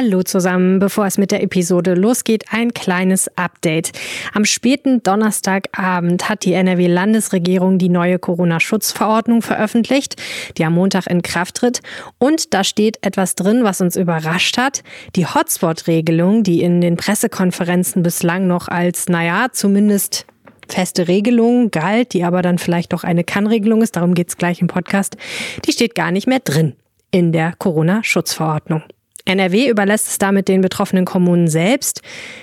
Hallo zusammen, bevor es mit der Episode losgeht, ein kleines Update. Am späten Donnerstagabend hat die NRW-Landesregierung die neue Corona-Schutzverordnung veröffentlicht, die am Montag in Kraft tritt. Und da steht etwas drin, was uns überrascht hat. Die Hotspot-Regelung, die in den Pressekonferenzen bislang noch als, naja, zumindest feste Regelung galt, die aber dann vielleicht doch eine Kann-Regelung ist, darum geht es gleich im Podcast, die steht gar nicht mehr drin in der Corona-Schutzverordnung. NRW überlässt es damit den betroffenen Kommunen selbst,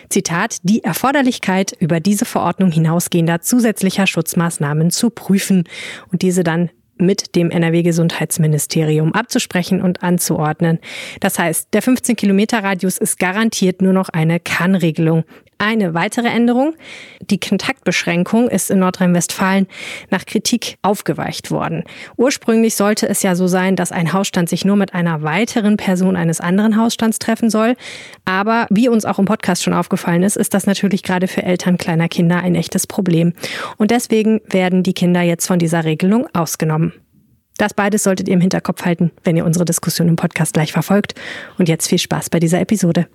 Zitat, die Erforderlichkeit über diese Verordnung hinausgehender zusätzlicher Schutzmaßnahmen zu prüfen und diese dann mit dem NRW-Gesundheitsministerium abzusprechen und anzuordnen. Das heißt, der 15-Kilometer-Radius ist garantiert nur noch eine Kann-Regelung. Eine weitere Änderung. Die Kontaktbeschränkung ist in Nordrhein-Westfalen nach Kritik aufgeweicht worden. Ursprünglich sollte es ja so sein, dass ein Hausstand sich nur mit einer weiteren Person eines anderen Hausstands treffen soll. Aber wie uns auch im Podcast schon aufgefallen ist, ist das natürlich gerade für Eltern kleiner Kinder ein echtes Problem. Und deswegen werden die Kinder jetzt von dieser Regelung ausgenommen. Das beides solltet ihr im Hinterkopf halten, wenn ihr unsere Diskussion im Podcast gleich verfolgt. Und jetzt viel Spaß bei dieser Episode.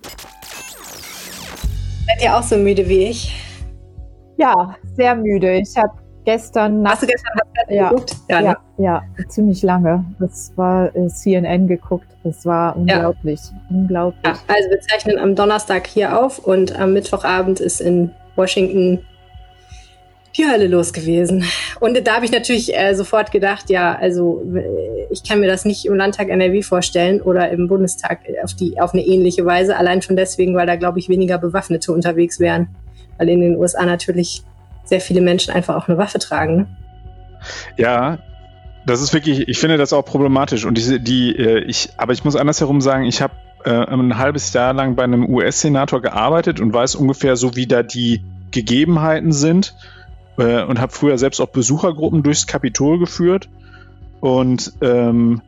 Seid ihr auch so müde wie ich? Ja, sehr müde. Ich habe gestern Nacht. Hast du gestern Nacht ja, geguckt? Ja, ja, ne? ja, ziemlich lange. Das war äh, CNN geguckt. Das war unglaublich. Ja. Unglaublich. Ja, also wir zeichnen am Donnerstag hier auf und am Mittwochabend ist in Washington die Hölle los gewesen. Und da habe ich natürlich äh, sofort gedacht, ja, also ich kann mir das nicht im Landtag NRW vorstellen oder im Bundestag auf, die, auf eine ähnliche Weise. Allein schon deswegen, weil da, glaube ich, weniger Bewaffnete unterwegs wären. Weil in den USA natürlich sehr viele Menschen einfach auch eine Waffe tragen. Ne? Ja, das ist wirklich, ich finde das auch problematisch. Und diese, die, äh, ich, aber ich muss andersherum sagen, ich habe äh, ein halbes Jahr lang bei einem US-Senator gearbeitet und weiß ungefähr so, wie da die Gegebenheiten sind äh, und habe früher selbst auch Besuchergruppen durchs Kapitol geführt und ähm,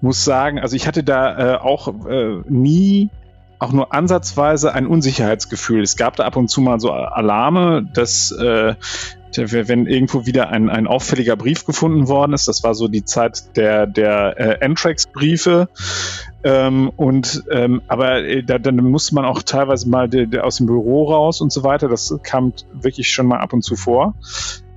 muss sagen, also ich hatte da äh, auch äh, nie auch nur ansatzweise ein Unsicherheitsgefühl. Es gab da ab und zu mal so Alarme, dass äh, wenn irgendwo wieder ein, ein auffälliger Brief gefunden worden ist, das war so die Zeit der, der äh, Antrax-Briefe. Ähm, und ähm, aber äh, da, dann musste man auch teilweise mal de, de aus dem Büro raus und so weiter. Das kam wirklich schon mal ab und zu vor.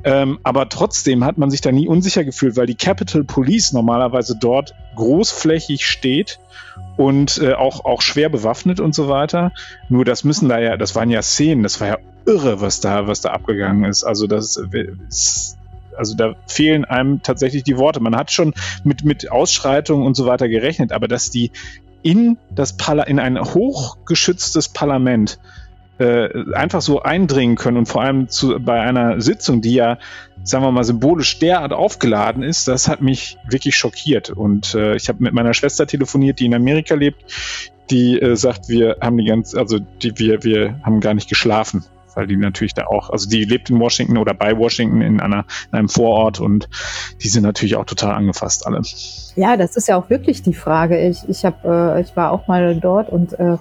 Ähm, aber trotzdem hat man sich da nie unsicher gefühlt, weil die Capitol Police normalerweise dort großflächig steht und äh, auch, auch schwer bewaffnet und so weiter. Nur das müssen da ja, das waren ja Szenen, das war ja irre, was da, was da abgegangen ist. Also das ist, also da fehlen einem tatsächlich die Worte. Man hat schon mit, mit Ausschreitungen und so weiter gerechnet, aber dass die in das Parla in ein hochgeschütztes Parlament äh, einfach so eindringen können und vor allem zu, bei einer Sitzung, die ja, sagen wir mal, symbolisch derart aufgeladen ist, das hat mich wirklich schockiert. Und äh, ich habe mit meiner Schwester telefoniert, die in Amerika lebt, die äh, sagt, wir haben die ganze, also die, wir, wir haben gar nicht geschlafen weil die natürlich da auch, also die lebt in Washington oder bei Washington in, einer, in einem Vorort und die sind natürlich auch total angefasst alle. Ja, das ist ja auch wirklich die Frage. Ich, ich, hab, äh, ich war auch mal dort und äh,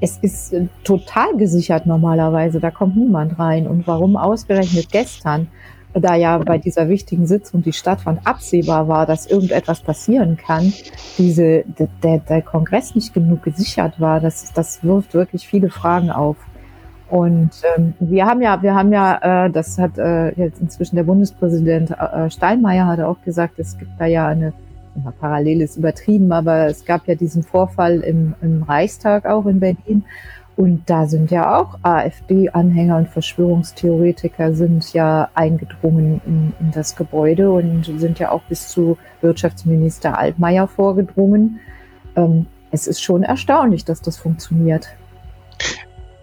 es ist äh, total gesichert normalerweise. Da kommt niemand rein. Und warum ausgerechnet gestern? Da ja bei dieser wichtigen Sitzung die Stadtwand absehbar war, dass irgendetwas passieren kann, diese, der, der Kongress nicht genug gesichert war, das, das wirft wirklich viele Fragen auf. Und ähm, wir haben ja, wir haben ja, äh, das hat äh, jetzt inzwischen der Bundespräsident äh, Steinmeier hat auch gesagt, es gibt da ja eine, immer parallel ist übertrieben, aber es gab ja diesen Vorfall im, im Reichstag auch in Berlin. Und da sind ja auch AfD-Anhänger und Verschwörungstheoretiker sind ja eingedrungen in, in das Gebäude und sind ja auch bis zu Wirtschaftsminister Altmaier vorgedrungen. Ähm, es ist schon erstaunlich, dass das funktioniert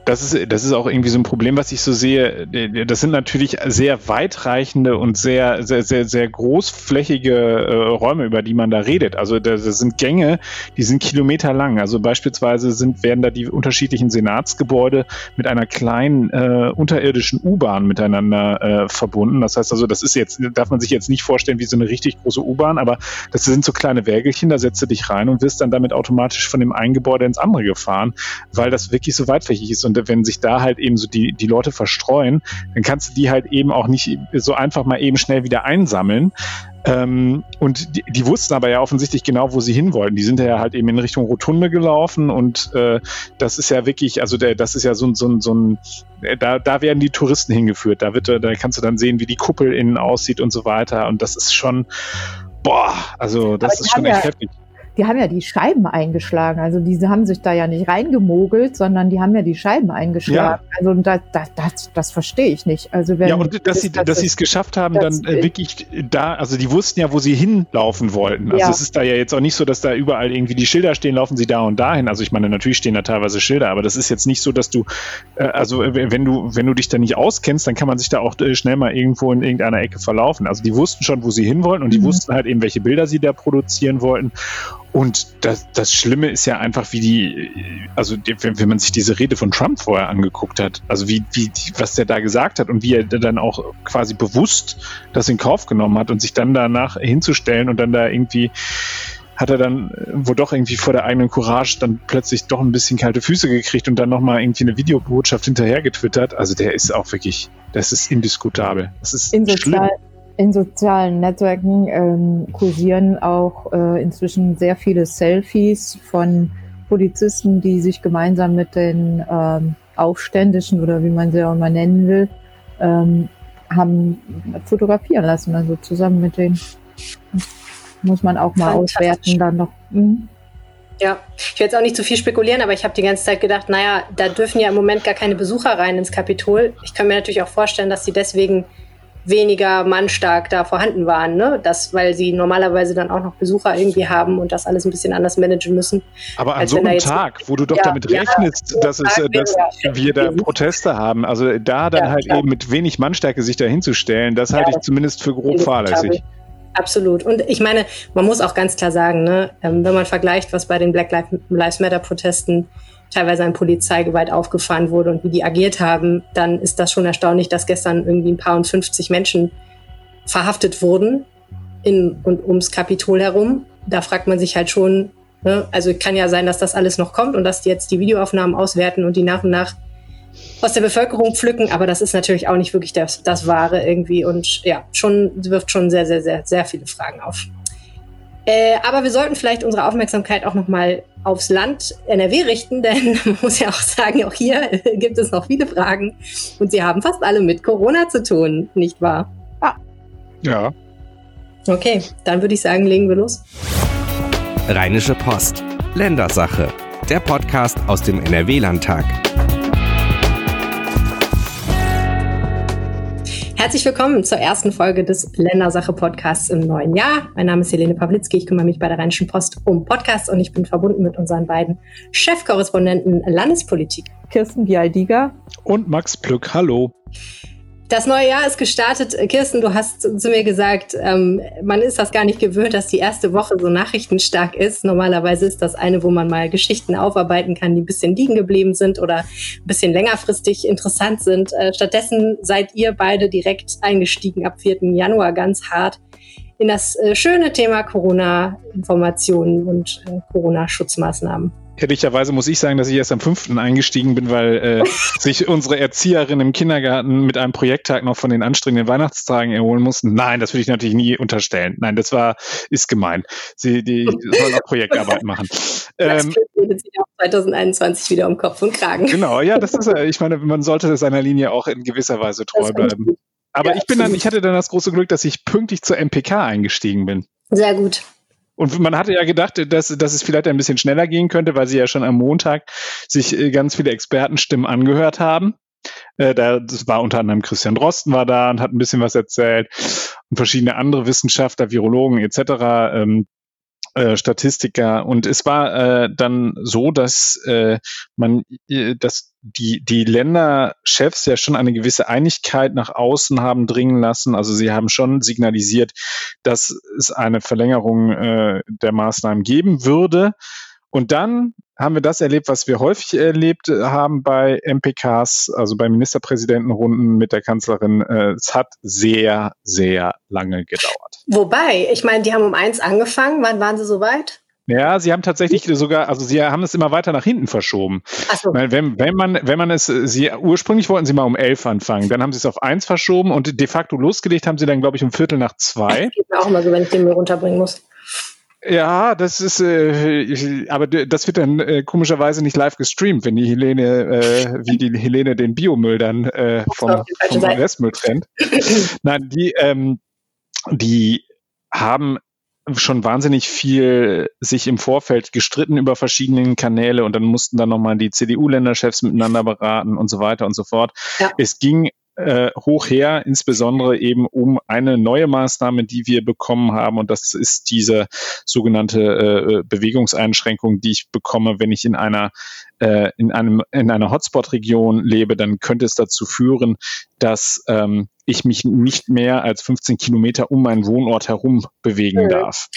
das ist, das ist auch irgendwie so ein Problem, was ich so sehe. Das sind natürlich sehr weitreichende und sehr, sehr, sehr, sehr großflächige äh, Räume, über die man da redet. Also das, das sind Gänge, die sind kilometerlang. Also beispielsweise sind, werden da die unterschiedlichen Senatsgebäude mit einer kleinen äh, unterirdischen U-Bahn miteinander äh, verbunden. Das heißt also, das ist jetzt, darf man sich jetzt nicht vorstellen wie so eine richtig große U-Bahn, aber das sind so kleine Wägelchen, da setzt du dich rein und wirst dann damit automatisch von dem einen Gebäude ins andere gefahren, weil das wirklich so weitflächig ist. Und wenn sich da halt eben so die, die Leute verstreuen, dann kannst du die halt eben auch nicht so einfach mal eben schnell wieder einsammeln. Ähm, und die, die, wussten aber ja offensichtlich genau, wo sie hin wollten. Die sind ja halt eben in Richtung Rotunde gelaufen und äh, das ist ja wirklich, also der, das ist ja so, so, so ein, da, da werden die Touristen hingeführt. Da wird, da kannst du dann sehen, wie die Kuppel innen aussieht und so weiter. Und das ist schon, boah, also das ist schon echt ja, heftig die haben ja die Scheiben eingeschlagen. Also diese haben sich da ja nicht reingemogelt, sondern die haben ja die Scheiben eingeschlagen. Ja. Also das, das, das, das verstehe ich nicht. Also wenn ja, und dass sie dass sie es geschafft haben, dann äh, wirklich da, also die wussten ja, wo sie hinlaufen wollten. Also ja. es ist da ja jetzt auch nicht so, dass da überall irgendwie die Schilder stehen, laufen sie da und dahin. Also ich meine, natürlich stehen da teilweise Schilder, aber das ist jetzt nicht so, dass du, äh, also wenn du, wenn du dich da nicht auskennst, dann kann man sich da auch äh, schnell mal irgendwo in irgendeiner Ecke verlaufen. Also die wussten schon, wo sie hin wollten und die mhm. wussten halt eben, welche Bilder sie da produzieren wollten. Und das, das Schlimme ist ja einfach, wie die, also wenn, wenn man sich diese Rede von Trump vorher angeguckt hat, also wie, wie, was der da gesagt hat und wie er dann auch quasi bewusst das in Kauf genommen hat und sich dann danach hinzustellen und dann da irgendwie hat er dann wo doch irgendwie vor der eigenen Courage dann plötzlich doch ein bisschen kalte Füße gekriegt und dann nochmal irgendwie eine Videobotschaft hinterher getwittert. Also der ist auch wirklich, das ist indiskutabel. Das ist in schlimm in sozialen Netzwerken ähm, kursieren auch äh, inzwischen sehr viele Selfies von Polizisten, die sich gemeinsam mit den ähm, Aufständischen oder wie man sie auch mal nennen will, ähm, haben fotografieren lassen. Also zusammen mit denen muss man auch mal auswerten dann noch. Mhm. Ja, ich will jetzt auch nicht zu viel spekulieren, aber ich habe die ganze Zeit gedacht, naja, da dürfen ja im Moment gar keine Besucher rein ins Kapitol. Ich kann mir natürlich auch vorstellen, dass sie deswegen weniger mannstark da vorhanden waren. Ne? Das, weil sie normalerweise dann auch noch Besucher irgendwie haben und das alles ein bisschen anders managen müssen. Aber an so einem Tag, wo du doch ja, damit rechnest, ja, dass, es, dass ja, wir da Proteste haben, also da dann halt klar. eben mit wenig Mannstärke sich da hinzustellen, das halte ich zumindest für grob fahrlässig. Absolut. Und ich meine, man muss auch ganz klar sagen, ne, ähm, wenn man vergleicht, was bei den Black Lives Matter Protesten teilweise an Polizeigewalt aufgefahren wurde und wie die agiert haben, dann ist das schon erstaunlich, dass gestern irgendwie ein paar und 50 Menschen verhaftet wurden in und ums Kapitol herum. Da fragt man sich halt schon, ne? also kann ja sein, dass das alles noch kommt und dass die jetzt die Videoaufnahmen auswerten und die nach und nach aus der Bevölkerung pflücken, aber das ist natürlich auch nicht wirklich das, das Wahre irgendwie und ja, schon wirft schon sehr, sehr, sehr, sehr viele Fragen auf. Äh, aber wir sollten vielleicht unsere Aufmerksamkeit auch nochmal aufs Land NRW richten, denn man muss ja auch sagen, auch hier gibt es noch viele Fragen und sie haben fast alle mit Corona zu tun, nicht wahr? Ah. Ja. Okay, dann würde ich sagen, legen wir los. Rheinische Post. Ländersache. Der Podcast aus dem NRW-Landtag. Herzlich willkommen zur ersten Folge des Ländersache-Podcasts im neuen Jahr. Mein Name ist Helene Pawlitzki, ich kümmere mich bei der Rheinischen Post um Podcasts und ich bin verbunden mit unseren beiden Chefkorrespondenten Landespolitik. Kirsten Bialdiger und Max Plück. Hallo. Das neue Jahr ist gestartet. Kirsten, du hast zu mir gesagt, ähm, man ist das gar nicht gewöhnt, dass die erste Woche so nachrichtenstark ist. Normalerweise ist das eine, wo man mal Geschichten aufarbeiten kann, die ein bisschen liegen geblieben sind oder ein bisschen längerfristig interessant sind. Äh, stattdessen seid ihr beide direkt eingestiegen ab 4. Januar ganz hart in das äh, schöne Thema Corona-Informationen und äh, Corona-Schutzmaßnahmen. Ehrlicherweise muss ich sagen, dass ich erst am 5. eingestiegen bin, weil äh, sich unsere Erzieherin im Kindergarten mit einem Projekttag noch von den anstrengenden Weihnachtstagen erholen mussten. Nein, das würde ich natürlich nie unterstellen. Nein, das war, ist gemein. Sie die sollen auch Projektarbeit machen. Ähm, das sich auch 2021 wieder um Kopf und Kragen. Genau, ja, das ist, ich meine, man sollte seiner Linie auch in gewisser Weise treu bleiben. Aber ja, ich bin dann, ich hatte dann das große Glück, dass ich pünktlich zur MPK eingestiegen bin. Sehr gut. Und man hatte ja gedacht, dass, dass es vielleicht ein bisschen schneller gehen könnte, weil sie ja schon am Montag sich äh, ganz viele Expertenstimmen angehört haben. Äh, da, das war unter anderem Christian Drosten war da und hat ein bisschen was erzählt und verschiedene andere Wissenschaftler, Virologen etc. Ähm, äh, Statistiker und es war äh, dann so, dass äh, man, äh, dass die die Länderchefs ja schon eine gewisse Einigkeit nach außen haben dringen lassen. Also sie haben schon signalisiert, dass es eine Verlängerung äh, der Maßnahmen geben würde. Und dann haben wir das erlebt, was wir häufig erlebt haben bei MPKs, also bei Ministerpräsidentenrunden mit der Kanzlerin. Äh, es hat sehr, sehr lange gedauert. Wobei, ich meine, die haben um eins angefangen. Wann waren sie soweit? Ja, sie haben tatsächlich sogar, also sie haben es immer weiter nach hinten verschoben. Ach so. Wenn, wenn man, wenn man es, sie ursprünglich wollten sie mal um elf anfangen, dann haben sie es auf eins verschoben und de facto losgelegt haben sie dann, glaube ich, um Viertel nach zwei. Das geht mir auch immer so, wenn ich den Müll runterbringen muss. Ja, das ist, äh, aber das wird dann äh, komischerweise nicht live gestreamt, wenn die Helene, äh, wie die Helene den Biomüll dann äh, vom, vom Restmüll trennt. Nein, die, ähm, die haben schon wahnsinnig viel sich im Vorfeld gestritten über verschiedene Kanäle und dann mussten dann nochmal die CDU-Länderchefs miteinander beraten und so weiter und so fort. Ja. Es ging äh, hoch her, insbesondere eben um eine neue Maßnahme, die wir bekommen haben. Und das ist diese sogenannte äh, Bewegungseinschränkung, die ich bekomme, wenn ich in einer äh, in einem in einer Hotspot-Region lebe, dann könnte es dazu führen, dass ähm, ich mich nicht mehr als 15 Kilometer um meinen Wohnort herum bewegen mhm. darf.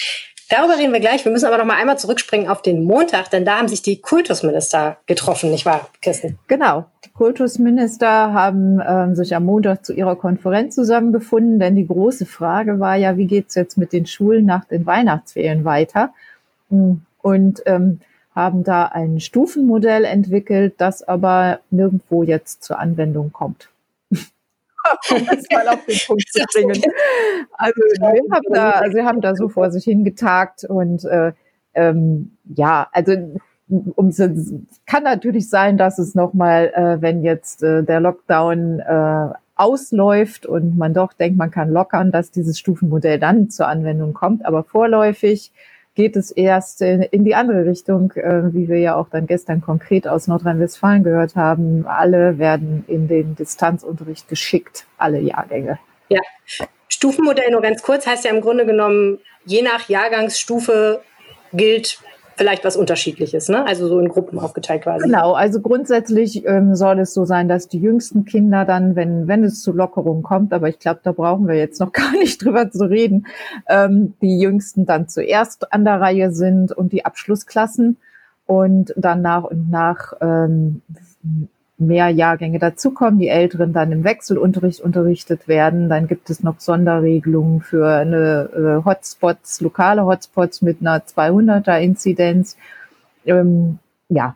Darüber reden wir gleich. Wir müssen aber noch mal einmal zurückspringen auf den Montag, denn da haben sich die Kultusminister getroffen, nicht wahr, Kirsten? Genau. Die Kultusminister haben ähm, sich am Montag zu ihrer Konferenz zusammengefunden, denn die große Frage war ja, wie geht's jetzt mit den Schulen nach den Weihnachtsferien weiter? Und ähm, haben da ein Stufenmodell entwickelt, das aber nirgendwo jetzt zur Anwendung kommt um es mal auf den Punkt zu bringen. Also wir haben da, also wir haben da so vor sich hingetagt und äh, ähm, ja, also um, kann natürlich sein, dass es nochmal, äh, wenn jetzt äh, der Lockdown äh, ausläuft und man doch denkt, man kann lockern, dass dieses Stufenmodell dann zur Anwendung kommt. Aber vorläufig geht es erst in die andere Richtung, äh, wie wir ja auch dann gestern konkret aus Nordrhein-Westfalen gehört haben. Alle werden in den Distanzunterricht geschickt, alle Jahrgänge. Ja, Stufenmodell nur ganz kurz heißt ja im Grunde genommen, je nach Jahrgangsstufe gilt vielleicht was Unterschiedliches, ne? Also so in Gruppen aufgeteilt quasi. Genau, also grundsätzlich ähm, soll es so sein, dass die jüngsten Kinder dann, wenn, wenn es zu Lockerungen kommt, aber ich glaube, da brauchen wir jetzt noch gar nicht drüber zu reden, ähm, die jüngsten dann zuerst an der Reihe sind und die Abschlussklassen und dann nach und nach ähm, mehr Jahrgänge dazukommen, die Älteren dann im Wechselunterricht unterrichtet werden. Dann gibt es noch Sonderregelungen für eine äh, Hotspots, lokale Hotspots mit einer 200er Inzidenz. Ähm, ja,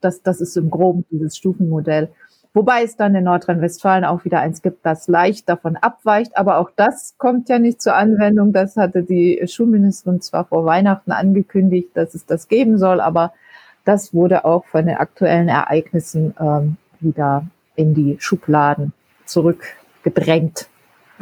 das, das ist im Groben dieses Stufenmodell. Wobei es dann in Nordrhein-Westfalen auch wieder eins gibt, das leicht davon abweicht. Aber auch das kommt ja nicht zur Anwendung. Das hatte die Schulministerin zwar vor Weihnachten angekündigt, dass es das geben soll, aber das wurde auch von den aktuellen Ereignissen ähm, wieder in die Schubladen zurückgedrängt.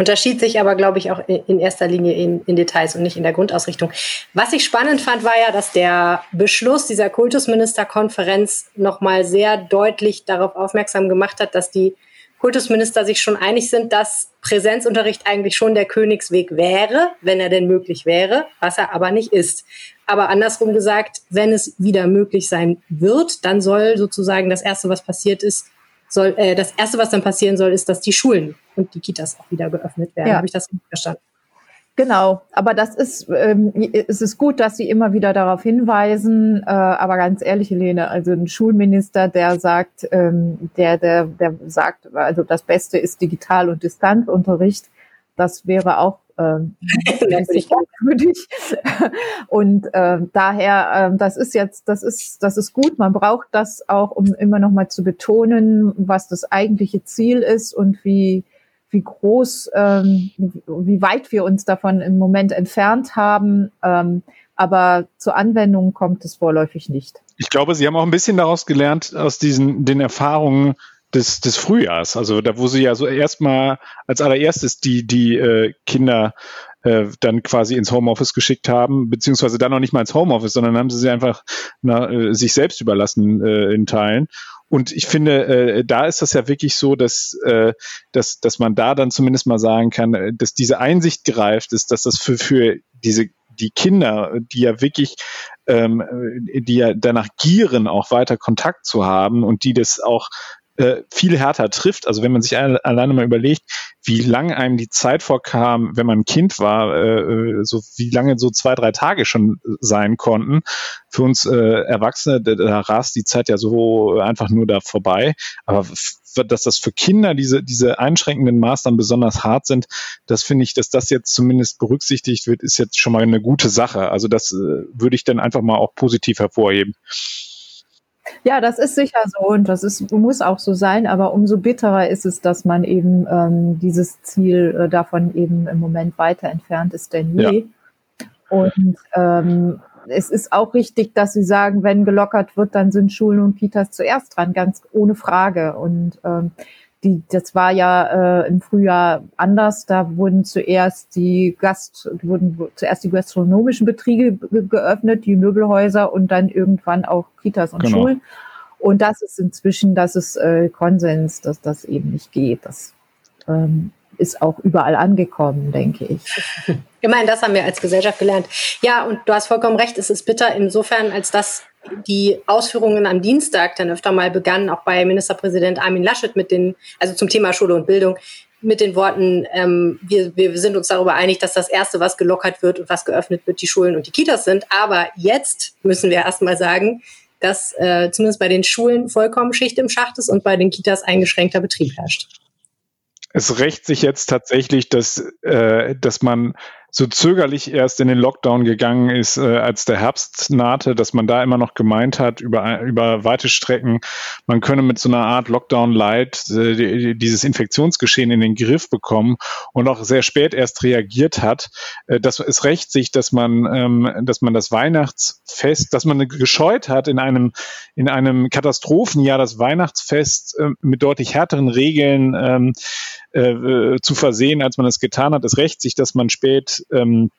Unterschied sich aber, glaube ich, auch in erster Linie in, in, Details und nicht in der Grundausrichtung. Was ich spannend fand, war ja, dass der Beschluss dieser Kultusministerkonferenz nochmal sehr deutlich darauf aufmerksam gemacht hat, dass die Kultusminister sich schon einig sind, dass Präsenzunterricht eigentlich schon der Königsweg wäre, wenn er denn möglich wäre, was er aber nicht ist. Aber andersrum gesagt, wenn es wieder möglich sein wird, dann soll sozusagen das Erste, was passiert ist, soll, äh, das Erste, was dann passieren soll, ist, dass die Schulen und die Kitas auch wieder geöffnet werden. Ja. Habe ich das richtig verstanden? Genau, aber das ist, ähm, es ist gut, dass Sie immer wieder darauf hinweisen. Äh, aber ganz ehrlich, Helene, also ein Schulminister, der sagt, ähm, der, der, der sagt, also das Beste ist Digital- und Distanzunterricht, das wäre auch ähm, merkwürdig. Und äh, daher, äh, das ist jetzt, das ist, das ist gut. Man braucht das auch, um immer noch mal zu betonen, was das eigentliche Ziel ist und wie wie groß, ähm, wie weit wir uns davon im Moment entfernt haben. Ähm, aber zur Anwendung kommt es vorläufig nicht. Ich glaube, Sie haben auch ein bisschen daraus gelernt aus diesen den Erfahrungen des, des Frühjahrs. Also da, wo Sie ja so erstmal als allererstes die die äh, Kinder äh, dann quasi ins Homeoffice geschickt haben, beziehungsweise dann noch nicht mal ins Homeoffice, sondern haben sie sie einfach na, äh, sich selbst überlassen äh, in Teilen. Und ich finde, äh, da ist das ja wirklich so, dass, äh, dass, dass man da dann zumindest mal sagen kann, äh, dass diese Einsicht greift ist, dass das für, für diese die Kinder, die ja wirklich, ähm, die ja danach gieren, auch weiter Kontakt zu haben und die das auch äh, viel härter trifft. Also wenn man sich alleine mal überlegt, wie lang einem die Zeit vorkam, wenn man ein Kind war, äh, äh, so wie lange so zwei, drei Tage schon sein konnten. Für uns äh, Erwachsene, da, da rast die Zeit ja so einfach nur da vorbei. Aber dass das für Kinder diese, diese einschränkenden Maßnahmen besonders hart sind, das finde ich, dass das jetzt zumindest berücksichtigt wird, ist jetzt schon mal eine gute Sache. Also das äh, würde ich dann einfach mal auch positiv hervorheben. Ja, das ist sicher so und das ist, muss auch so sein, aber umso bitterer ist es, dass man eben ähm, dieses Ziel äh, davon eben im Moment weiter entfernt ist denn je. Ja. Und ähm, es ist auch richtig, dass Sie sagen, wenn gelockert wird, dann sind Schulen und Kitas zuerst dran, ganz ohne Frage. Und ähm, die, das war ja äh, im Frühjahr anders. Da wurden zuerst die Gast, wurden zuerst die gastronomischen Betriebe geöffnet, die Möbelhäuser und dann irgendwann auch Kitas und genau. Schulen. Und das ist inzwischen, das ist äh, Konsens, dass das eben nicht geht. Das ähm, ist auch überall angekommen, denke ich. Immerhin, das haben wir als Gesellschaft gelernt. Ja, und du hast vollkommen recht, es ist bitter insofern, als dass die Ausführungen am Dienstag dann öfter mal begannen, auch bei Ministerpräsident Armin Laschet mit den, also zum Thema Schule und Bildung, mit den Worten, ähm, wir, wir sind uns darüber einig, dass das Erste, was gelockert wird und was geöffnet wird, die Schulen und die Kitas sind. Aber jetzt müssen wir erstmal sagen, dass äh, zumindest bei den Schulen vollkommen Schicht im Schacht ist und bei den Kitas eingeschränkter Betrieb herrscht. Es rächt sich jetzt tatsächlich, dass, äh, dass man so zögerlich erst in den Lockdown gegangen ist, äh, als der Herbst nahte, dass man da immer noch gemeint hat, über, über weite Strecken, man könne mit so einer Art Lockdown-Light äh, dieses Infektionsgeschehen in den Griff bekommen und auch sehr spät erst reagiert hat. Äh, das ist recht sich, dass man, ähm, dass man das Weihnachtsfest, dass man gescheut hat, in einem, in einem Katastrophenjahr das Weihnachtsfest äh, mit deutlich härteren Regeln ähm, äh, zu versehen, als man es getan hat. Es rächt sich, dass man spät ähm,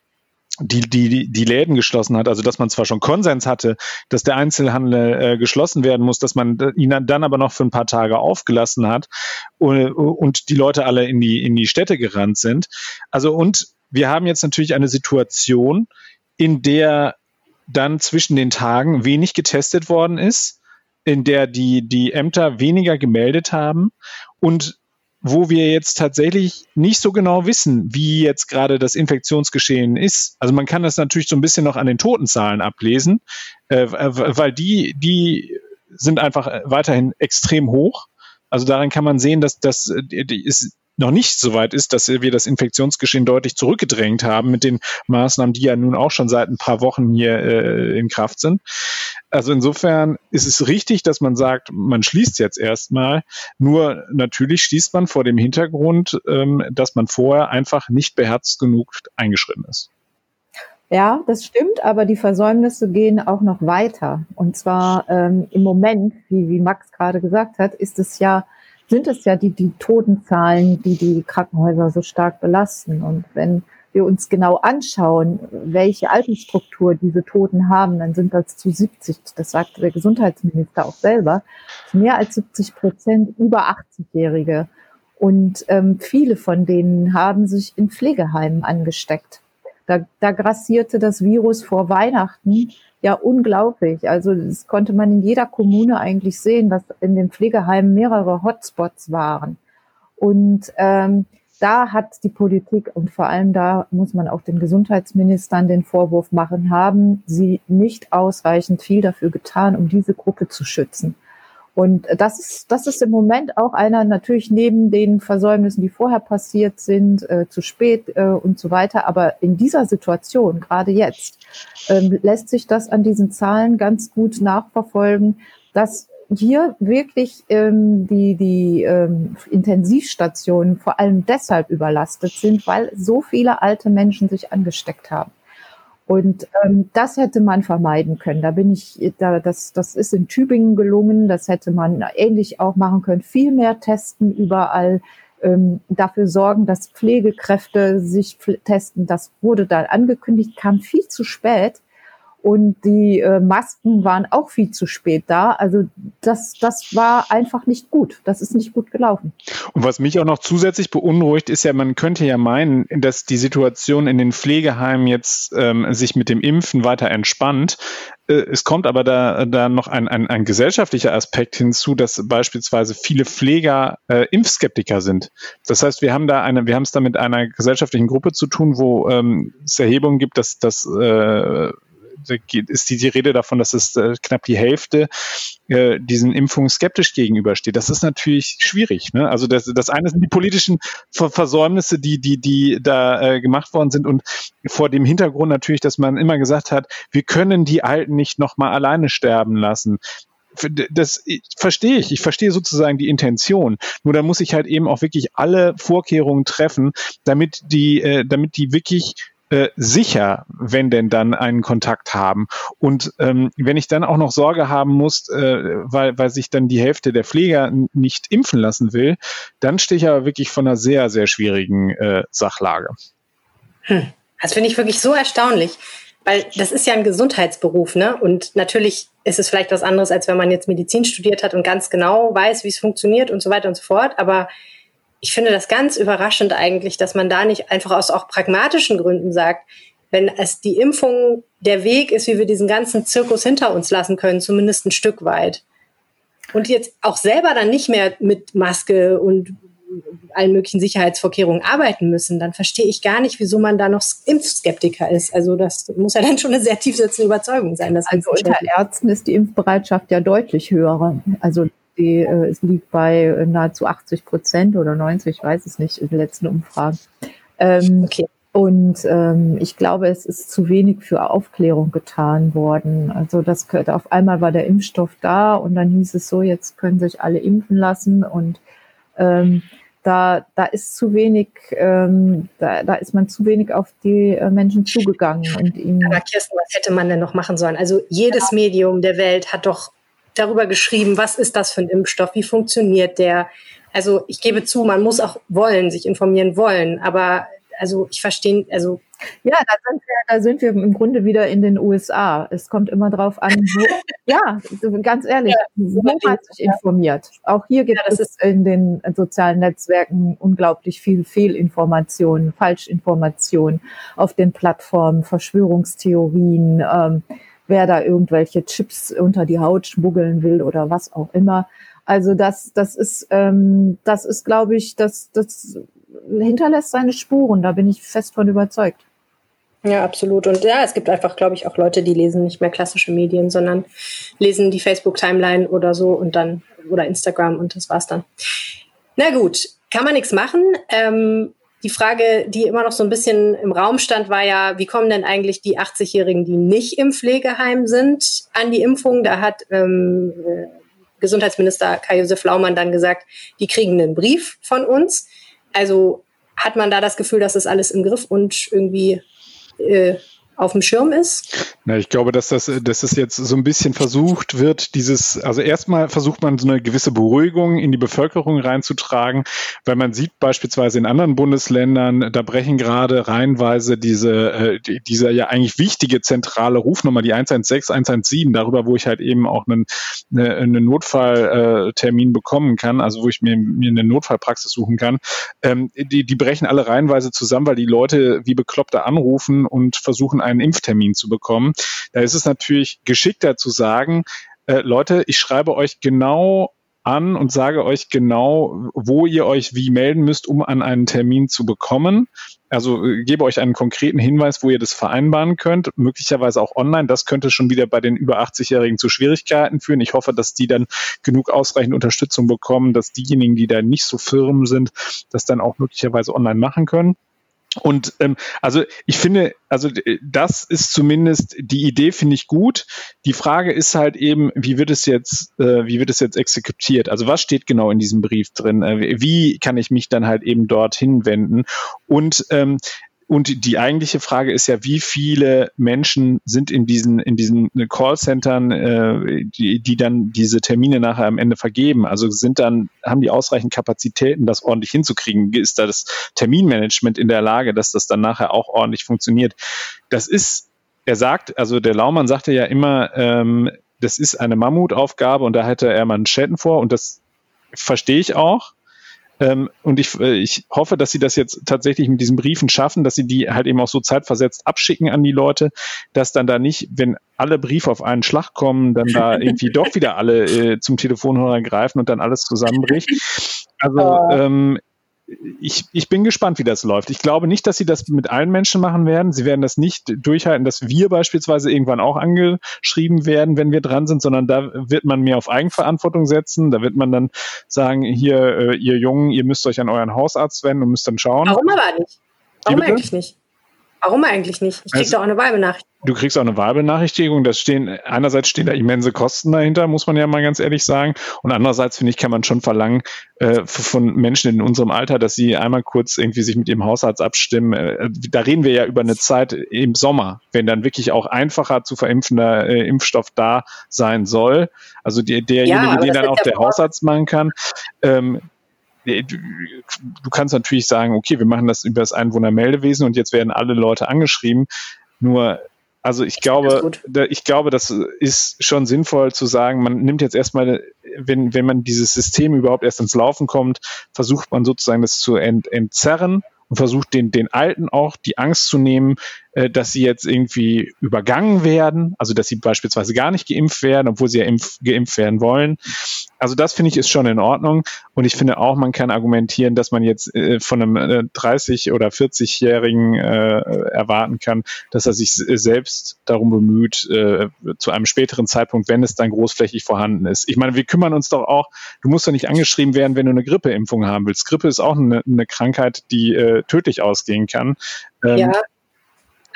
die, die, die Läden geschlossen hat, also dass man zwar schon Konsens hatte, dass der Einzelhandel äh, geschlossen werden muss, dass man ihn dann aber noch für ein paar Tage aufgelassen hat und, und die Leute alle in die, in die Städte gerannt sind. Also und wir haben jetzt natürlich eine Situation, in der dann zwischen den Tagen wenig getestet worden ist, in der die, die Ämter weniger gemeldet haben und wo wir jetzt tatsächlich nicht so genau wissen, wie jetzt gerade das Infektionsgeschehen ist. Also man kann das natürlich so ein bisschen noch an den Totenzahlen ablesen, äh, weil die, die sind einfach weiterhin extrem hoch. Also daran kann man sehen, dass das die ist noch nicht so weit ist, dass wir das Infektionsgeschehen deutlich zurückgedrängt haben mit den Maßnahmen, die ja nun auch schon seit ein paar Wochen hier äh, in Kraft sind. Also insofern ist es richtig, dass man sagt, man schließt jetzt erstmal. Nur natürlich schließt man vor dem Hintergrund, ähm, dass man vorher einfach nicht beherzt genug eingeschritten ist. Ja, das stimmt, aber die Versäumnisse gehen auch noch weiter. Und zwar ähm, im Moment, wie, wie Max gerade gesagt hat, ist es ja sind es ja die, die Totenzahlen, die die Krankenhäuser so stark belasten. Und wenn wir uns genau anschauen, welche Altersstruktur diese Toten haben, dann sind das zu 70, das sagt der Gesundheitsminister auch selber, mehr als 70 Prozent über 80-Jährige. Und ähm, viele von denen haben sich in Pflegeheimen angesteckt. Da, da grassierte das Virus vor Weihnachten ja unglaublich. Also das konnte man in jeder Kommune eigentlich sehen, dass in den Pflegeheimen mehrere Hotspots waren. Und ähm, da hat die Politik und vor allem da muss man auch den Gesundheitsministern den Vorwurf machen, haben sie nicht ausreichend viel dafür getan, um diese Gruppe zu schützen. Und das ist, das ist im Moment auch einer natürlich neben den Versäumnissen, die vorher passiert sind, äh, zu spät äh, und so weiter. Aber in dieser Situation, gerade jetzt, ähm, lässt sich das an diesen Zahlen ganz gut nachverfolgen, dass hier wirklich ähm, die, die ähm, Intensivstationen vor allem deshalb überlastet sind, weil so viele alte Menschen sich angesteckt haben. Und ähm, das hätte man vermeiden können. Da bin ich, da, das, das ist in Tübingen gelungen. Das hätte man ähnlich auch machen können. Viel mehr testen überall, ähm, dafür sorgen, dass Pflegekräfte sich testen. Das wurde da angekündigt, kam viel zu spät. Und die äh, Masken waren auch viel zu spät da. Also das, das war einfach nicht gut. Das ist nicht gut gelaufen. Und was mich auch noch zusätzlich beunruhigt, ist ja, man könnte ja meinen, dass die Situation in den Pflegeheimen jetzt ähm, sich mit dem Impfen weiter entspannt. Äh, es kommt aber da, da noch ein, ein, ein gesellschaftlicher Aspekt hinzu, dass beispielsweise viele Pfleger äh, Impfskeptiker sind. Das heißt, wir haben da eine, wir haben es da mit einer gesellschaftlichen Gruppe zu tun, wo ähm, es Erhebungen gibt, dass, dass äh, ist die, die Rede davon, dass es äh, knapp die Hälfte äh, diesen Impfungen skeptisch gegenübersteht. Das ist natürlich schwierig. Ne? Also das, das eine sind die politischen Ver Versäumnisse, die, die, die da äh, gemacht worden sind und vor dem Hintergrund natürlich, dass man immer gesagt hat, wir können die Alten nicht nochmal alleine sterben lassen das verstehe ich. Ich verstehe sozusagen die Intention. Nur da muss ich halt eben auch wirklich alle Vorkehrungen treffen, damit die, äh, damit die wirklich äh, sicher, wenn denn dann einen Kontakt haben. Und ähm, wenn ich dann auch noch Sorge haben muss, äh, weil, weil sich dann die Hälfte der Pfleger nicht impfen lassen will, dann stehe ich aber wirklich von einer sehr, sehr schwierigen äh, Sachlage. Hm. Das finde ich wirklich so erstaunlich, weil das ist ja ein Gesundheitsberuf, ne? Und natürlich ist es vielleicht was anderes, als wenn man jetzt Medizin studiert hat und ganz genau weiß, wie es funktioniert und so weiter und so fort. Aber ich finde das ganz überraschend eigentlich, dass man da nicht einfach aus auch pragmatischen Gründen sagt, wenn es die Impfung der Weg ist, wie wir diesen ganzen Zirkus hinter uns lassen können, zumindest ein Stück weit. Und jetzt auch selber dann nicht mehr mit Maske und allen möglichen Sicherheitsvorkehrungen arbeiten müssen, dann verstehe ich gar nicht, wieso man da noch Impfskeptiker ist. Also das muss ja dann schon eine sehr tiefsitzende Überzeugung sein. Dass also unter Ärzten ist die Impfbereitschaft ja deutlich höher. Also die, äh, es liegt bei äh, nahezu 80 Prozent oder 90, ich weiß es nicht, in den letzten Umfragen. Ähm, okay. Und ähm, ich glaube, es ist zu wenig für Aufklärung getan worden. Also das auf einmal war der Impfstoff da und dann hieß es so, jetzt können sich alle impfen lassen und ähm, da, da ist zu wenig, ähm, da, da ist man zu wenig auf die äh, Menschen zugegangen und ihnen. Aber Kirsten, was hätte man denn noch machen sollen? Also jedes ja. Medium der Welt hat doch darüber geschrieben, was ist das für ein Impfstoff, wie funktioniert der. Also ich gebe zu, man muss auch wollen, sich informieren wollen, aber also ich verstehe, also ja, da sind, wir, da sind wir im Grunde wieder in den USA. Es kommt immer drauf an, wo, ja, ganz ehrlich, ja, wo hat sich informiert? Auch hier gibt ja, es in den sozialen Netzwerken unglaublich viel Fehlinformationen, Falschinformationen auf den Plattformen, Verschwörungstheorien. Ähm, wer da irgendwelche Chips unter die Haut schmuggeln will oder was auch immer. Also das, das ist, ähm, das ist, glaube ich, das, das hinterlässt seine Spuren. Da bin ich fest von überzeugt. Ja, absolut. Und ja, es gibt einfach, glaube ich, auch Leute, die lesen nicht mehr klassische Medien, sondern lesen die Facebook-Timeline oder so und dann oder Instagram und das war's dann. Na gut, kann man nichts machen. Ähm, die Frage, die immer noch so ein bisschen im Raum stand, war ja, wie kommen denn eigentlich die 80-Jährigen, die nicht im Pflegeheim sind, an die Impfung? Da hat ähm, äh, Gesundheitsminister Kai-Josef Laumann dann gesagt, die kriegen einen Brief von uns. Also hat man da das Gefühl, dass das alles im Griff und irgendwie äh, auf dem Schirm ist? Na, ich glaube, dass das, dass das jetzt so ein bisschen versucht wird, dieses, also erstmal versucht man so eine gewisse Beruhigung in die Bevölkerung reinzutragen, weil man sieht beispielsweise in anderen Bundesländern, da brechen gerade reihenweise diese, äh, die, diese ja eigentlich wichtige zentrale Rufnummer, die 116, 117, darüber, wo ich halt eben auch einen, eine, einen Notfalltermin äh, bekommen kann, also wo ich mir, mir eine Notfallpraxis suchen kann, ähm, die, die brechen alle reihenweise zusammen, weil die Leute wie Bekloppte anrufen und versuchen, einen Impftermin zu bekommen. Da ist es natürlich geschickter zu sagen, äh, Leute, ich schreibe euch genau an und sage euch genau, wo ihr euch wie melden müsst, um an einen Termin zu bekommen. Also äh, gebe euch einen konkreten Hinweis, wo ihr das vereinbaren könnt, möglicherweise auch online. Das könnte schon wieder bei den über 80-Jährigen zu Schwierigkeiten führen. Ich hoffe, dass die dann genug ausreichend Unterstützung bekommen, dass diejenigen, die da nicht so firm sind, das dann auch möglicherweise online machen können. Und ähm, also ich finde, also das ist zumindest die Idee finde ich gut. Die Frage ist halt eben, wie wird es jetzt, äh, wie wird es jetzt exekutiert? Also was steht genau in diesem Brief drin? Äh, wie kann ich mich dann halt eben dorthin wenden? Und ähm, und die eigentliche Frage ist ja, wie viele Menschen sind in diesen, in diesen Callcentern, äh, die, die dann diese Termine nachher am Ende vergeben? Also sind dann, haben die ausreichend Kapazitäten, das ordentlich hinzukriegen? Ist da das Terminmanagement in der Lage, dass das dann nachher auch ordentlich funktioniert? Das ist er sagt, also der Laumann sagte ja immer, ähm, das ist eine Mammutaufgabe und da hätte er mal Chatten vor und das verstehe ich auch. Ähm, und ich, äh, ich hoffe, dass sie das jetzt tatsächlich mit diesen Briefen schaffen, dass sie die halt eben auch so zeitversetzt abschicken an die Leute, dass dann da nicht, wenn alle Briefe auf einen Schlag kommen, dann da irgendwie doch wieder alle äh, zum Telefonhörer greifen und dann alles zusammenbricht. Also ähm, ich, ich bin gespannt, wie das läuft. Ich glaube nicht, dass sie das mit allen Menschen machen werden. Sie werden das nicht durchhalten, dass wir beispielsweise irgendwann auch angeschrieben werden, wenn wir dran sind, sondern da wird man mehr auf Eigenverantwortung setzen. Da wird man dann sagen, hier, äh, ihr Jungen, ihr müsst euch an euren Hausarzt wenden und müsst dann schauen. Warum aber nicht? Warum eigentlich nicht? Warum eigentlich nicht? Ich kriege also, doch auch eine Wahlbenachrichtigung. Du kriegst auch eine Wahlbenachrichtigung. Das stehen, einerseits stehen da immense Kosten dahinter, muss man ja mal ganz ehrlich sagen. Und andererseits, finde ich, kann man schon verlangen äh, von Menschen in unserem Alter, dass sie einmal kurz irgendwie sich mit ihrem Hausarzt abstimmen. Äh, da reden wir ja über eine Zeit im Sommer, wenn dann wirklich auch einfacher zu verimpfender äh, Impfstoff da sein soll. Also die, derjenige, ja, den dann auch der Hausarzt machen kann. Ähm, du, kannst natürlich sagen, okay, wir machen das über das Einwohnermeldewesen und jetzt werden alle Leute angeschrieben. Nur also ich glaube, ich glaube, das ist schon sinnvoll zu sagen, man nimmt jetzt erstmal, wenn, wenn man dieses System überhaupt erst ins Laufen kommt, versucht man sozusagen das zu ent, entzerren und versucht den, den Alten auch die Angst zu nehmen, äh, dass sie jetzt irgendwie übergangen werden, also dass sie beispielsweise gar nicht geimpft werden, obwohl sie ja impf, geimpft werden wollen. Also das finde ich ist schon in Ordnung und ich finde auch, man kann argumentieren, dass man jetzt äh, von einem äh, 30 oder 40-Jährigen äh, erwarten kann, dass er sich selbst darum bemüht, äh, zu einem späteren Zeitpunkt, wenn es dann großflächig vorhanden ist. Ich meine, wir kümmern uns doch auch, du musst doch nicht angeschrieben werden, wenn du eine Grippeimpfung haben willst. Grippe ist auch eine, eine Krankheit, die tödlich ausgehen kann. Ähm, ja.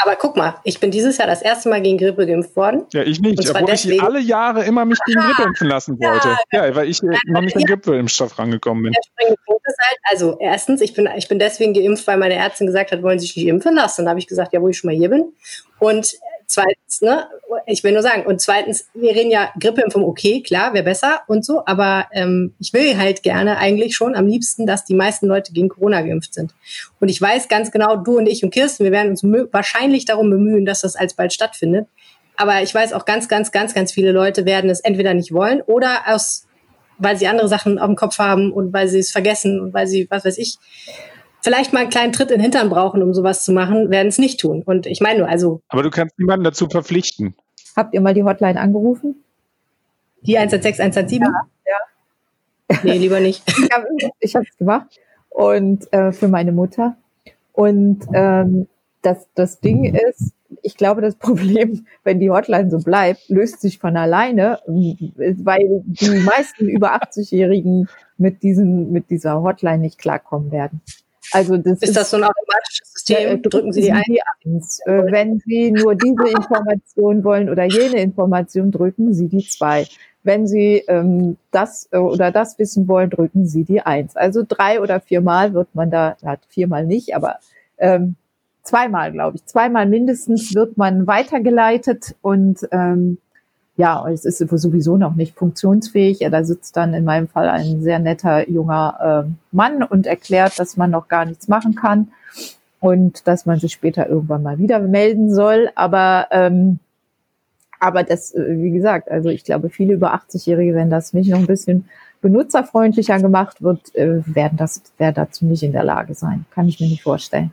Aber guck mal, ich bin dieses Jahr das erste Mal gegen Grippe geimpft worden. Ja, ich nicht, obwohl deswegen, ich alle Jahre immer mich gegen Grippe impfen lassen wollte. Ja, ja weil ich ja, noch nicht an Grippeimpfstoff rangekommen bin. Der springende Punkt ist halt, also erstens, ich bin, ich bin deswegen geimpft, weil meine Ärztin gesagt hat, wollen Sie sich nicht impfen lassen? Und dann habe ich gesagt, ja, wo ich schon mal hier bin. Und zweitens, ne, ich will nur sagen, und zweitens, wir reden ja Grippeimpfung, okay, klar, wäre besser und so, aber ähm, ich will halt gerne eigentlich schon am liebsten, dass die meisten Leute gegen Corona geimpft sind. Und ich weiß ganz genau, du und ich und Kirsten, wir werden uns wahrscheinlich darum bemühen, dass das alsbald stattfindet. Aber ich weiß auch ganz, ganz, ganz, ganz viele Leute werden es entweder nicht wollen oder aus, weil sie andere Sachen auf dem Kopf haben und weil sie es vergessen und weil sie, was weiß ich, vielleicht mal einen kleinen Tritt in den Hintern brauchen, um sowas zu machen, werden es nicht tun. Und ich meine nur, also. Aber du kannst niemanden dazu verpflichten. Habt ihr mal die Hotline angerufen? Die 116, 117? Ja. ja. Nee, lieber nicht. ich habe es gemacht. Und äh, für meine Mutter. Und ähm, das, das Ding ist, ich glaube, das Problem, wenn die Hotline so bleibt, löst sich von alleine, weil die meisten über 80-Jährigen mit diesem, mit dieser Hotline nicht klarkommen werden. Also das ist, ist das so ein automatisches System? Äh, drücken Sie die eins. Äh, wenn Sie nur diese Information wollen oder jene Information, drücken Sie die zwei. Wenn Sie ähm, das äh, oder das wissen wollen, drücken Sie die eins. Also drei oder viermal wird man da, hat viermal nicht, aber ähm, zweimal, glaube ich, zweimal mindestens wird man weitergeleitet und ähm, ja, es ist sowieso noch nicht funktionsfähig. Ja, da sitzt dann in meinem Fall ein sehr netter junger äh, Mann und erklärt, dass man noch gar nichts machen kann und dass man sich später irgendwann mal wieder melden soll. Aber ähm, aber das, äh, wie gesagt, also ich glaube, viele über 80-Jährige, wenn das nicht noch ein bisschen benutzerfreundlicher gemacht wird, äh, werden das, werden dazu nicht in der Lage sein. Kann ich mir nicht vorstellen.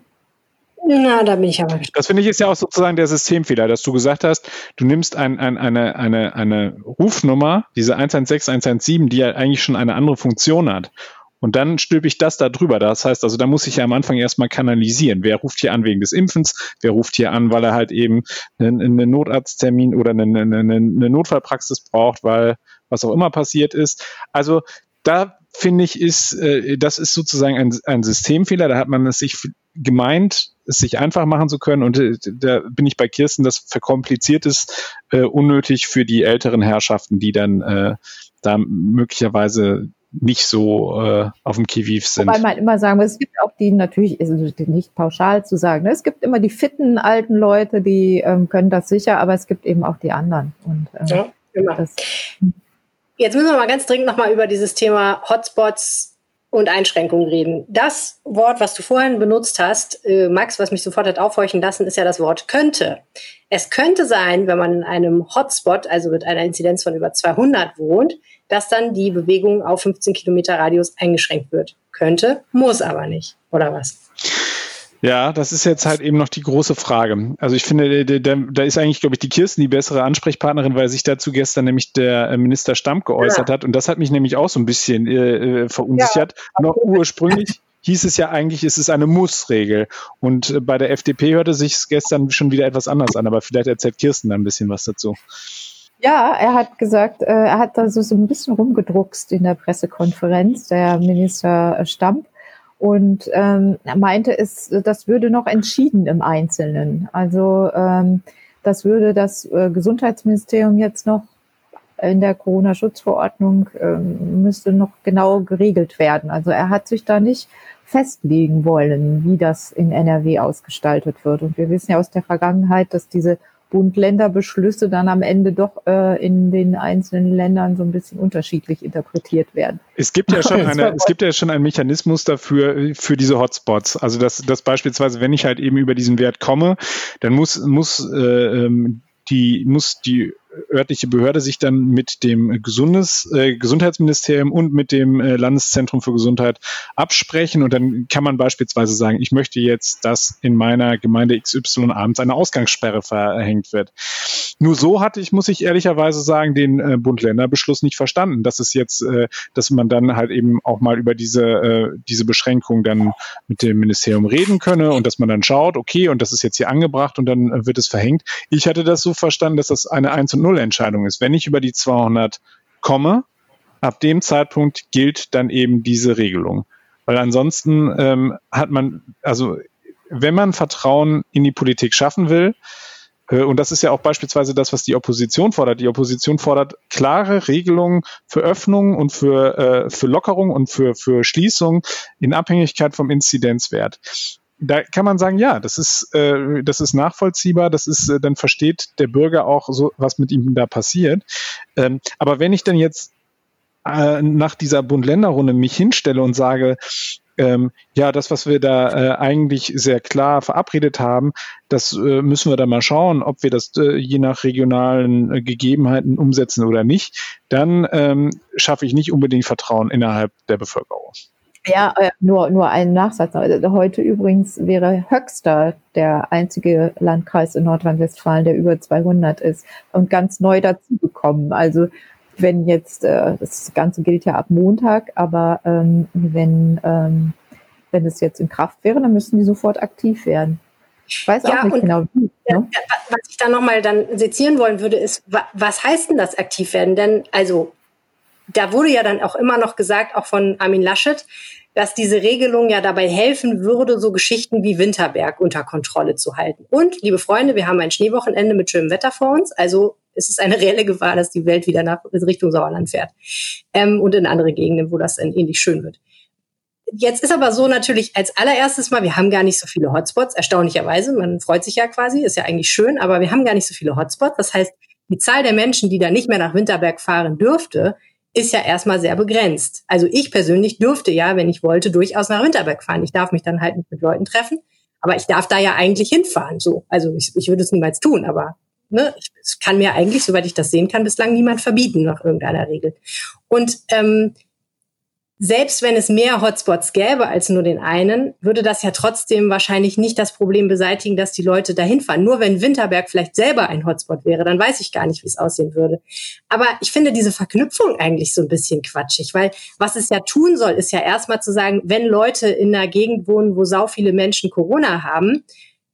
Na, da bin ich aber gespannt. Das finde ich ist ja auch sozusagen der Systemfehler, dass du gesagt hast, du nimmst ein, ein, eine, eine, eine Rufnummer, diese 116, 117, die ja eigentlich schon eine andere Funktion hat. Und dann stülpe ich das da drüber. Das heißt also, da muss ich ja am Anfang erstmal kanalisieren. Wer ruft hier an wegen des Impfens? Wer ruft hier an, weil er halt eben einen, einen Notarzttermin oder eine, eine, eine Notfallpraxis braucht, weil was auch immer passiert ist. Also da finde ich, ist, äh, das ist sozusagen ein, ein Systemfehler. Da hat man es sich gemeint, es sich einfach machen zu können. Und äh, da bin ich bei Kirsten, das verkompliziert ist äh, unnötig für die älteren Herrschaften, die dann äh, da möglicherweise nicht so äh, auf dem Kiviv sind. Wobei man immer sagen muss, es gibt auch die natürlich, also nicht pauschal zu sagen, ne? es gibt immer die fitten alten Leute, die ähm, können das sicher, aber es gibt eben auch die anderen. Und, äh, ja, immer. Das, Jetzt müssen wir mal ganz dringend nochmal über dieses Thema Hotspots und Einschränkungen reden. Das Wort, was du vorhin benutzt hast, äh, Max, was mich sofort hat aufhorchen lassen, ist ja das Wort könnte. Es könnte sein, wenn man in einem Hotspot, also mit einer Inzidenz von über 200 wohnt, dass dann die Bewegung auf 15 Kilometer Radius eingeschränkt wird. Könnte, muss aber nicht, oder was? Ja, das ist jetzt halt eben noch die große Frage. Also ich finde, da, da ist eigentlich, glaube ich, die Kirsten die bessere Ansprechpartnerin, weil sich dazu gestern nämlich der äh, Minister Stamp geäußert ja. hat. Und das hat mich nämlich auch so ein bisschen äh, äh verunsichert. Ja. Noch ursprünglich hieß es ja eigentlich, es ist eine Mussregel. Und äh, bei der FDP hörte sich es gestern schon wieder etwas anders an. Aber vielleicht erzählt Kirsten da ein bisschen was dazu. Ja, er hat gesagt, er hat da so, so ein bisschen rumgedruckst in der Pressekonferenz, der Minister Stamp und ähm, meinte, es, das würde noch entschieden im Einzelnen. Also ähm, das würde das äh, Gesundheitsministerium jetzt noch in der Corona-Schutzverordnung ähm, müsste noch genau geregelt werden. Also er hat sich da nicht festlegen wollen, wie das in NRW ausgestaltet wird. Und wir wissen ja aus der Vergangenheit, dass diese Bund-Länder-Beschlüsse dann am Ende doch äh, in den einzelnen Ländern so ein bisschen unterschiedlich interpretiert werden. Es gibt ja schon eine, es gibt ja schon einen Mechanismus dafür für diese Hotspots. Also dass, dass beispielsweise, wenn ich halt eben über diesen Wert komme, dann muss muss äh, ähm, die muss die örtliche Behörde sich dann mit dem Gesundes, äh, Gesundheitsministerium und mit dem äh, Landeszentrum für Gesundheit absprechen und dann kann man beispielsweise sagen, ich möchte jetzt, dass in meiner Gemeinde XY abends eine Ausgangssperre verhängt wird. Nur so hatte ich, muss ich ehrlicherweise sagen, den äh, Bund-Länder-Beschluss nicht verstanden, dass es jetzt, äh, dass man dann halt eben auch mal über diese, äh, diese Beschränkung dann mit dem Ministerium reden könne und dass man dann schaut, okay, und das ist jetzt hier angebracht und dann äh, wird es verhängt. Ich hatte das so verstanden, dass das eine 1 und 0 Entscheidung ist. Wenn ich über die 200 komme, ab dem Zeitpunkt gilt dann eben diese Regelung. Weil ansonsten ähm, hat man, also wenn man Vertrauen in die Politik schaffen will, äh, und das ist ja auch beispielsweise das, was die Opposition fordert. Die Opposition fordert klare Regelungen für Öffnung und für, äh, für Lockerung und für, für Schließung in Abhängigkeit vom Inzidenzwert da kann man sagen, ja, das ist, äh, das ist nachvollziehbar, das ist, äh, dann versteht der Bürger auch so, was mit ihm da passiert. Ähm, aber wenn ich dann jetzt äh, nach dieser Bund-Länder-Runde mich hinstelle und sage, ähm, ja, das, was wir da äh, eigentlich sehr klar verabredet haben, das äh, müssen wir da mal schauen, ob wir das äh, je nach regionalen äh, Gegebenheiten umsetzen oder nicht, dann ähm, schaffe ich nicht unbedingt Vertrauen innerhalb der Bevölkerung. Ja, äh, nur, nur ein Nachsatz. Also heute übrigens wäre Höxter der einzige Landkreis in Nordrhein-Westfalen, der über 200 ist und ganz neu dazugekommen. Also wenn jetzt, äh, das Ganze gilt ja ab Montag, aber ähm, wenn, ähm, wenn es jetzt in Kraft wäre, dann müssten die sofort aktiv werden. Ich weiß ja, auch nicht genau wie. Ne? Was ich da nochmal dann sezieren wollen würde, ist, was heißt denn das aktiv werden? Denn also da wurde ja dann auch immer noch gesagt, auch von Armin Laschet, dass diese Regelung ja dabei helfen würde, so Geschichten wie Winterberg unter Kontrolle zu halten. Und, liebe Freunde, wir haben ein Schneewochenende mit schönem Wetter vor uns. Also es ist eine reelle Gefahr, dass die Welt wieder nach Richtung Sauerland fährt. Ähm, und in andere Gegenden, wo das dann ähnlich schön wird. Jetzt ist aber so natürlich als allererstes mal, wir haben gar nicht so viele Hotspots, erstaunlicherweise. Man freut sich ja quasi, ist ja eigentlich schön, aber wir haben gar nicht so viele Hotspots. Das heißt, die Zahl der Menschen, die da nicht mehr nach Winterberg fahren dürfte, ist ja erstmal sehr begrenzt. Also ich persönlich dürfte ja, wenn ich wollte, durchaus nach Winterberg fahren. Ich darf mich dann halt nicht mit Leuten treffen, aber ich darf da ja eigentlich hinfahren. So, also ich, ich würde es niemals tun, aber ne, ich, kann mir eigentlich, soweit ich das sehen kann, bislang niemand verbieten nach irgendeiner Regel. Und ähm, selbst wenn es mehr Hotspots gäbe als nur den einen, würde das ja trotzdem wahrscheinlich nicht das Problem beseitigen, dass die Leute dahin fahren. Nur wenn Winterberg vielleicht selber ein Hotspot wäre, dann weiß ich gar nicht, wie es aussehen würde. Aber ich finde diese Verknüpfung eigentlich so ein bisschen quatschig, weil was es ja tun soll, ist ja erstmal zu sagen, wenn Leute in einer Gegend wohnen, wo sau viele Menschen Corona haben,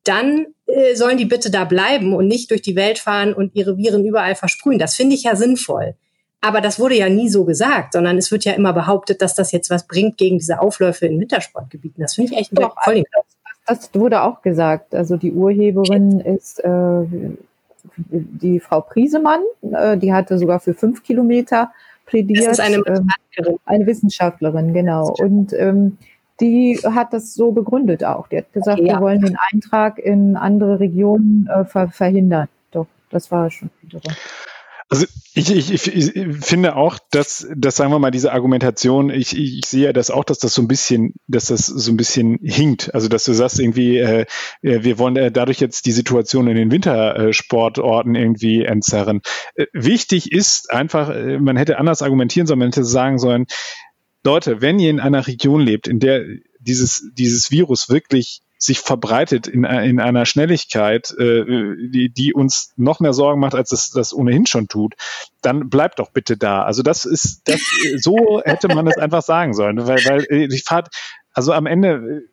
dann äh, sollen die bitte da bleiben und nicht durch die Welt fahren und ihre Viren überall versprühen. Das finde ich ja sinnvoll. Aber das wurde ja nie so gesagt, sondern es wird ja immer behauptet, dass das jetzt was bringt gegen diese Aufläufe in Wintersportgebieten. Das finde ich echt Doch, voll das, das wurde auch gesagt. Also die Urheberin ist äh, die Frau Priesemann, äh, die hatte sogar für fünf Kilometer plädiert. Das ist eine ähm, Wissenschaftlerin. Äh, eine Wissenschaftlerin, genau. Und ähm, die hat das so begründet auch. Die hat gesagt, okay, ja. wir wollen den Eintrag in andere Regionen äh, ver verhindern. Doch, das war schon. Wiederum. Also ich, ich, ich, finde auch, dass, dass sagen wir mal diese Argumentation, ich, ich sehe das auch, dass das so ein bisschen, dass das so ein bisschen hinkt. Also dass du sagst irgendwie, äh, äh wir wollen äh, dadurch jetzt die Situation in den Wintersportorten irgendwie entzerren. Äh, wichtig ist einfach, äh, man hätte anders argumentieren sollen, man hätte sagen sollen, Leute, wenn ihr in einer Region lebt, in der dieses, dieses Virus wirklich sich verbreitet in, in einer Schnelligkeit, äh, die, die uns noch mehr Sorgen macht, als es das ohnehin schon tut, dann bleibt doch bitte da. Also das ist, das, so hätte man es einfach sagen sollen, weil, weil äh, die Fahrt, also am Ende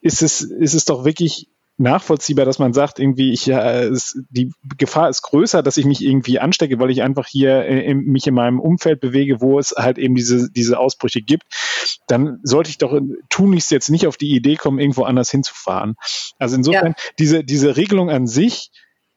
ist es, ist es doch wirklich nachvollziehbar, dass man sagt, irgendwie, ich, ja, es, die Gefahr ist größer, dass ich mich irgendwie anstecke, weil ich einfach hier äh, mich in meinem Umfeld bewege, wo es halt eben diese, diese Ausbrüche gibt. Dann sollte ich doch tunlichst jetzt nicht auf die Idee kommen, irgendwo anders hinzufahren. Also insofern, ja. diese, diese Regelung an sich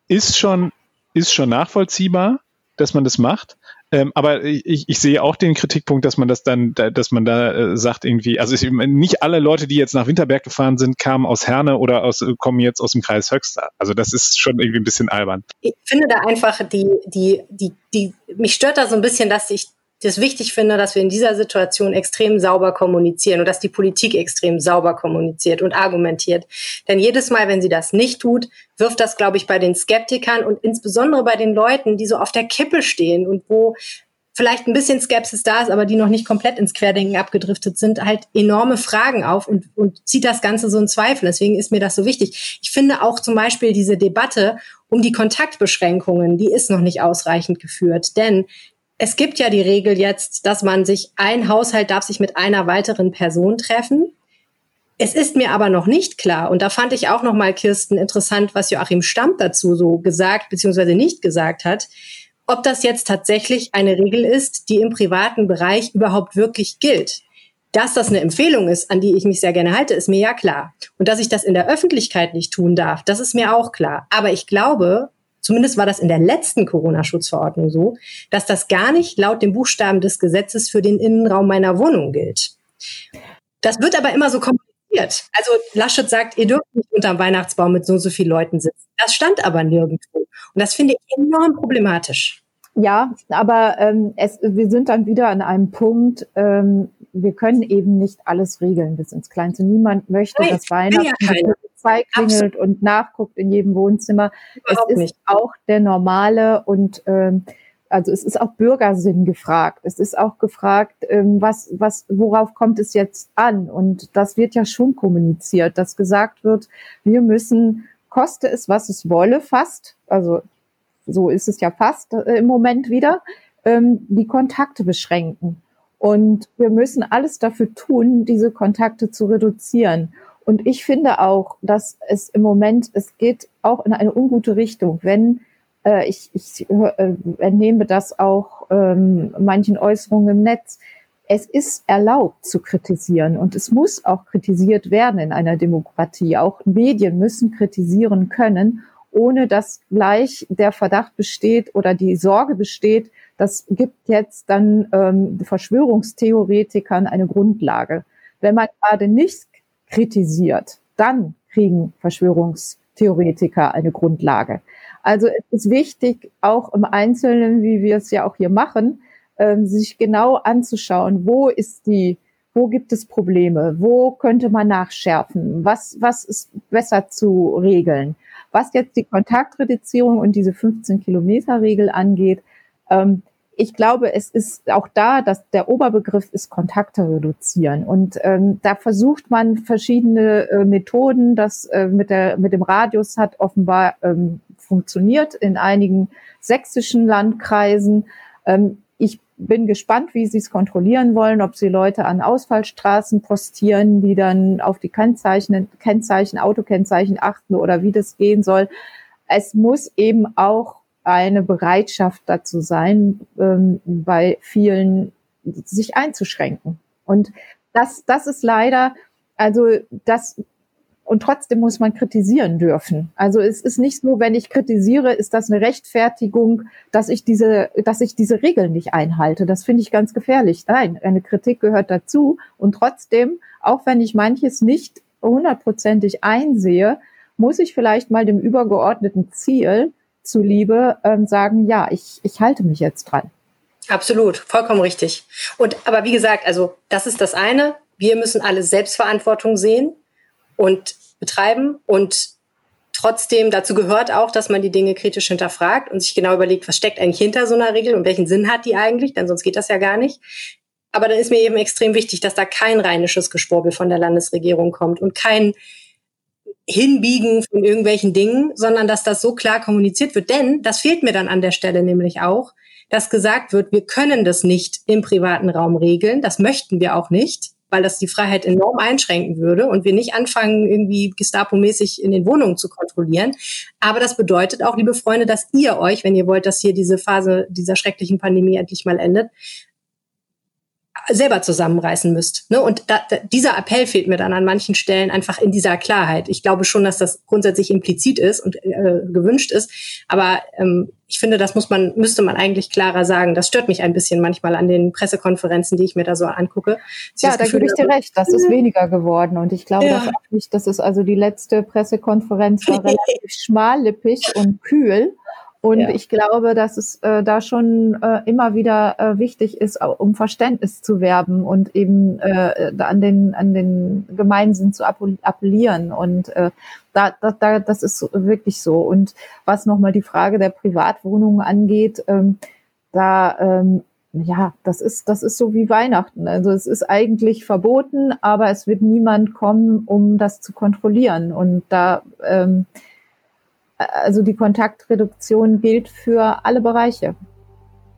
ist schon, ist schon nachvollziehbar, dass man das macht. Ähm, aber ich, ich sehe auch den Kritikpunkt, dass man das dann, dass man da äh, sagt irgendwie, also ich, nicht alle Leute, die jetzt nach Winterberg gefahren sind, kamen aus Herne oder aus, kommen jetzt aus dem Kreis Höxter. Also das ist schon irgendwie ein bisschen albern. Ich finde da einfach die, die, die, die, mich stört da so ein bisschen, dass ich das wichtig finde, dass wir in dieser Situation extrem sauber kommunizieren und dass die Politik extrem sauber kommuniziert und argumentiert. Denn jedes Mal, wenn sie das nicht tut, wirft das, glaube ich, bei den Skeptikern und insbesondere bei den Leuten, die so auf der Kippe stehen und wo vielleicht ein bisschen Skepsis da ist, aber die noch nicht komplett ins Querdenken abgedriftet sind, halt enorme Fragen auf und, und zieht das Ganze so in Zweifel. Deswegen ist mir das so wichtig. Ich finde auch zum Beispiel diese Debatte um die Kontaktbeschränkungen, die ist noch nicht ausreichend geführt. Denn es gibt ja die Regel jetzt, dass man sich, ein Haushalt darf sich mit einer weiteren Person treffen. Es ist mir aber noch nicht klar, und da fand ich auch noch mal, Kirsten, interessant, was Joachim Stammt dazu so gesagt bzw. nicht gesagt hat, ob das jetzt tatsächlich eine Regel ist, die im privaten Bereich überhaupt wirklich gilt. Dass das eine Empfehlung ist, an die ich mich sehr gerne halte, ist mir ja klar. Und dass ich das in der Öffentlichkeit nicht tun darf, das ist mir auch klar. Aber ich glaube, zumindest war das in der letzten Corona-Schutzverordnung so, dass das gar nicht laut dem Buchstaben des Gesetzes für den Innenraum meiner Wohnung gilt. Das wird aber immer so kommuniziert. Also Laschet sagt, ihr dürft nicht unterm Weihnachtsbaum mit so und so vielen Leuten sitzen. Das stand aber nirgendwo. Und das finde ich enorm problematisch. Ja, aber ähm, es, wir sind dann wieder an einem Punkt, ähm, wir können eben nicht alles regeln bis ins Kleinste. Niemand möchte, Nein, dass Weihnachten ja Polizei klingelt und nachguckt in jedem Wohnzimmer. Überhaupt es ist nicht. auch der normale und ähm, also es ist auch Bürgersinn gefragt. Es ist auch gefragt, ähm, was, was, worauf kommt es jetzt an? Und das wird ja schon kommuniziert, dass gesagt wird, wir müssen, koste es, was es wolle, fast, also so ist es ja fast äh, im Moment wieder, ähm, die Kontakte beschränken. Und wir müssen alles dafür tun, diese Kontakte zu reduzieren. Und ich finde auch, dass es im Moment, es geht auch in eine ungute Richtung, wenn äh, ich, ich äh, entnehme das auch ähm, manchen Äußerungen im Netz. Es ist erlaubt zu kritisieren und es muss auch kritisiert werden in einer Demokratie. Auch Medien müssen kritisieren können, ohne dass gleich der Verdacht besteht oder die Sorge besteht, das gibt jetzt dann ähm, Verschwörungstheoretikern eine Grundlage. Wenn man gerade nicht kritisiert, dann kriegen Verschwörungstheoretiker eine Grundlage. Also es ist wichtig, auch im Einzelnen, wie wir es ja auch hier machen, ähm, sich genau anzuschauen, wo ist die, wo gibt es Probleme, wo könnte man nachschärfen, was, was ist besser zu regeln. Was jetzt die Kontaktreduzierung und diese 15 Kilometer Regel angeht, ähm, ich glaube, es ist auch da, dass der Oberbegriff ist Kontakte reduzieren. Und ähm, da versucht man verschiedene äh, Methoden. Das äh, mit, der, mit dem Radius hat offenbar ähm, funktioniert in einigen sächsischen Landkreisen. Ähm, ich bin gespannt, wie sie es kontrollieren wollen, ob sie Leute an Ausfallstraßen postieren, die dann auf die Kennzeichen, Kennzeichen, Autokennzeichen achten oder wie das gehen soll. Es muss eben auch eine Bereitschaft dazu sein, ähm, bei vielen sich einzuschränken. Und das, das ist leider, also das, und trotzdem muss man kritisieren dürfen. Also es ist nicht so, wenn ich kritisiere, ist das eine Rechtfertigung, dass ich diese, dass ich diese Regeln nicht einhalte. Das finde ich ganz gefährlich. Nein, eine Kritik gehört dazu. Und trotzdem, auch wenn ich manches nicht hundertprozentig einsehe, muss ich vielleicht mal dem übergeordneten Ziel zuliebe ähm, sagen, ja, ich, ich halte mich jetzt dran. Absolut, vollkommen richtig. Und aber wie gesagt, also das ist das eine. Wir müssen alle Selbstverantwortung sehen und betreiben und trotzdem dazu gehört auch, dass man die Dinge kritisch hinterfragt und sich genau überlegt, was steckt eigentlich hinter so einer Regel und welchen Sinn hat die eigentlich, denn sonst geht das ja gar nicht. Aber dann ist mir eben extrem wichtig, dass da kein rheinisches Geschwurbel von der Landesregierung kommt und kein Hinbiegen von irgendwelchen Dingen, sondern dass das so klar kommuniziert wird. Denn das fehlt mir dann an der Stelle nämlich auch, dass gesagt wird, wir können das nicht im privaten Raum regeln. Das möchten wir auch nicht, weil das die Freiheit enorm einschränken würde und wir nicht anfangen, irgendwie Gestapo-mäßig in den Wohnungen zu kontrollieren. Aber das bedeutet auch, liebe Freunde, dass ihr euch, wenn ihr wollt, dass hier diese Phase dieser schrecklichen Pandemie endlich mal endet, selber zusammenreißen müsst. Ne? Und da, da, dieser Appell fehlt mir dann an manchen Stellen einfach in dieser Klarheit. Ich glaube schon, dass das grundsätzlich implizit ist und äh, gewünscht ist, aber ähm, ich finde, das muss man, müsste man eigentlich klarer sagen. Das stört mich ein bisschen manchmal an den Pressekonferenzen, die ich mir da so angucke. Ja, da gebe ich dir recht. Das ist weniger geworden. Und ich glaube, ja. auch nicht, das ist also die letzte Pressekonferenz war relativ schmallippig und kühl. Und ja. ich glaube, dass es äh, da schon äh, immer wieder äh, wichtig ist, um Verständnis zu werben und eben äh, an den an den Gemeinsinn zu appellieren. Und äh, da, da, da, das ist wirklich so. Und was nochmal die Frage der Privatwohnungen angeht, ähm, da ähm, ja, das ist, das ist so wie Weihnachten. Also es ist eigentlich verboten, aber es wird niemand kommen, um das zu kontrollieren. Und da ähm, also die Kontaktreduktion gilt für alle Bereiche,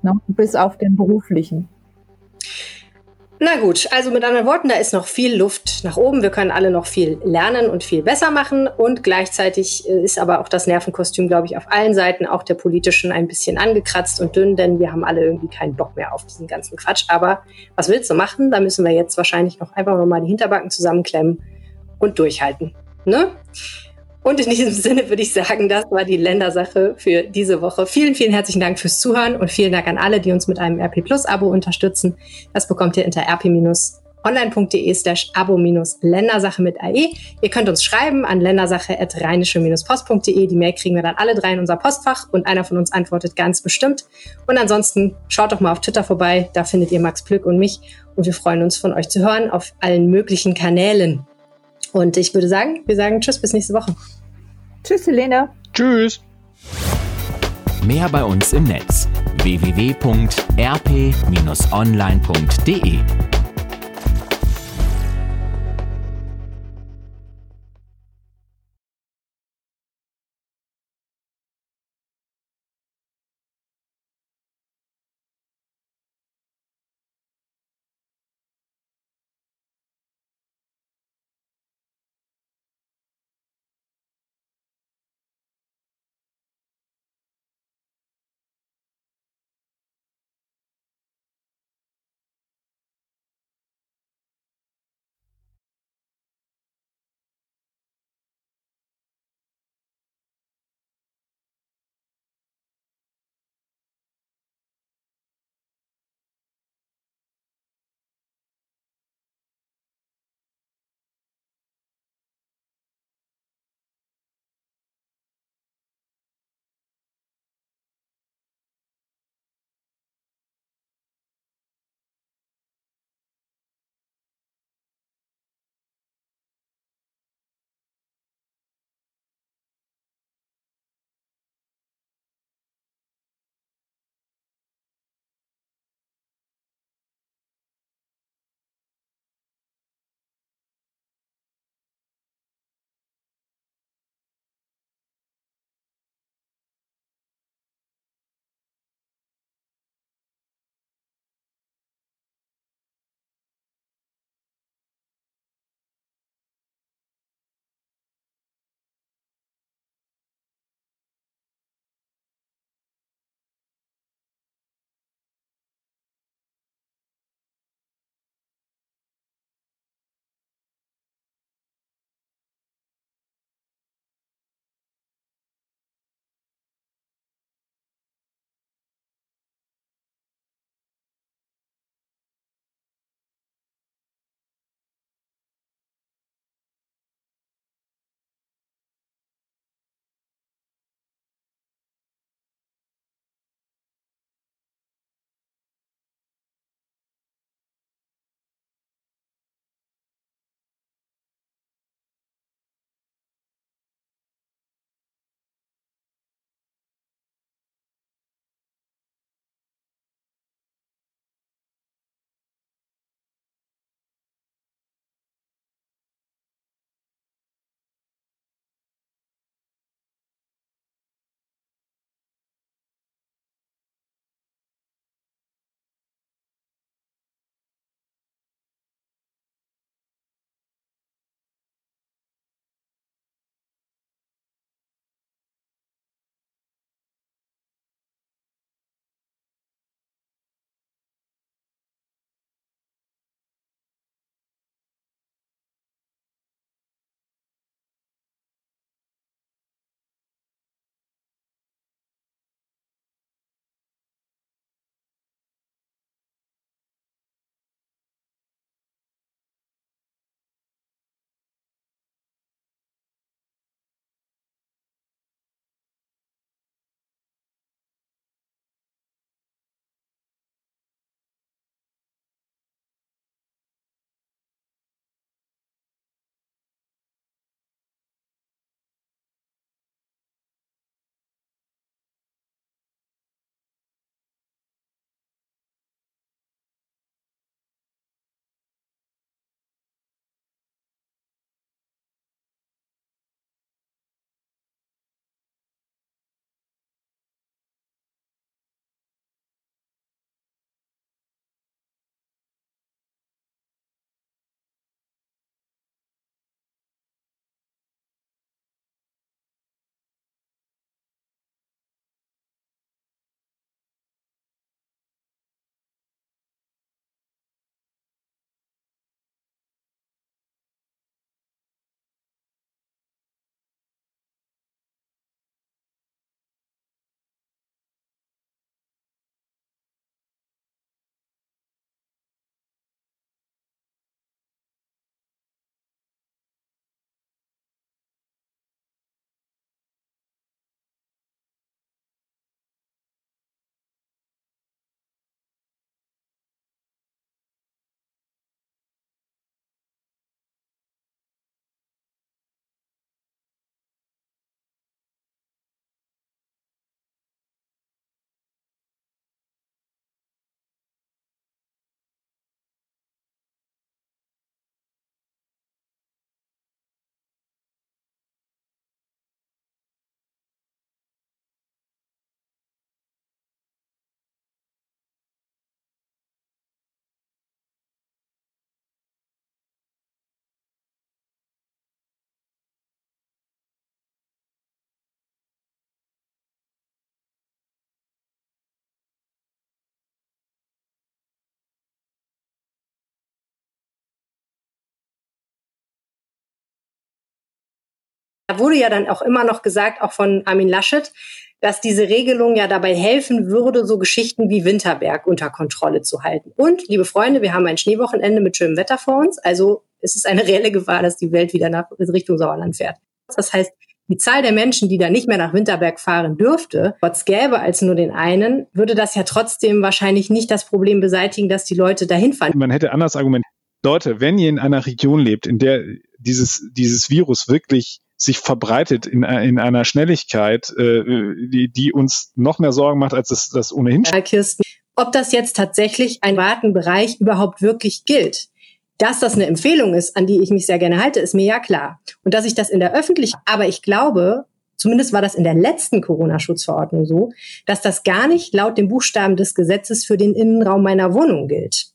ne? bis auf den beruflichen. Na gut, also mit anderen Worten, da ist noch viel Luft nach oben. Wir können alle noch viel lernen und viel besser machen. Und gleichzeitig äh, ist aber auch das Nervenkostüm, glaube ich, auf allen Seiten, auch der politischen, ein bisschen angekratzt und dünn, denn wir haben alle irgendwie keinen Bock mehr auf diesen ganzen Quatsch. Aber was willst du machen? Da müssen wir jetzt wahrscheinlich noch einfach nochmal die Hinterbacken zusammenklemmen und durchhalten. Ne? Und in diesem Sinne würde ich sagen, das war die Ländersache für diese Woche. Vielen, vielen herzlichen Dank fürs Zuhören und vielen Dank an alle, die uns mit einem RP Plus Abo unterstützen. Das bekommt ihr unter rp-online.de slash abo-ländersache mit AE. Ihr könnt uns schreiben an ländersache.rheinische-post.de. Die Mail kriegen wir dann alle drei in unser Postfach und einer von uns antwortet ganz bestimmt. Und ansonsten schaut doch mal auf Twitter vorbei. Da findet ihr Max Plück und mich. Und wir freuen uns von euch zu hören auf allen möglichen Kanälen. Und ich würde sagen, wir sagen Tschüss bis nächste Woche. Tschüss, Helene. Tschüss. Mehr bei uns im Netz www.rp-online.de Da wurde ja dann auch immer noch gesagt, auch von Armin Laschet, dass diese Regelung ja dabei helfen würde, so Geschichten wie Winterberg unter Kontrolle zu halten. Und, liebe Freunde, wir haben ein Schneewochenende mit schönem Wetter vor uns. Also es ist eine reelle Gefahr, dass die Welt wieder nach Richtung Sauerland fährt. Das heißt, die Zahl der Menschen, die da nicht mehr nach Winterberg fahren dürfte, trotz gäbe als nur den einen, würde das ja trotzdem wahrscheinlich nicht das Problem beseitigen, dass die Leute dahin fahren. Man hätte anders argumentiert. Leute, wenn ihr in einer Region lebt, in der dieses, dieses Virus wirklich sich verbreitet in, in einer Schnelligkeit, äh, die, die uns noch mehr Sorgen macht, als es das ohnehin. Kirsten, ob das jetzt tatsächlich ein Wartenbereich überhaupt wirklich gilt. Dass das eine Empfehlung ist, an die ich mich sehr gerne halte, ist mir ja klar. Und dass ich das in der öffentlichen, aber ich glaube, zumindest war das in der letzten Corona-Schutzverordnung so, dass das gar nicht laut dem Buchstaben des Gesetzes für den Innenraum meiner Wohnung gilt.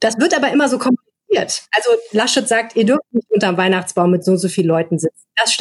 Das wird aber immer so kommuniziert. Also Laschet sagt, ihr dürft nicht unterm Weihnachtsbaum mit so so vielen Leuten sitzen. Das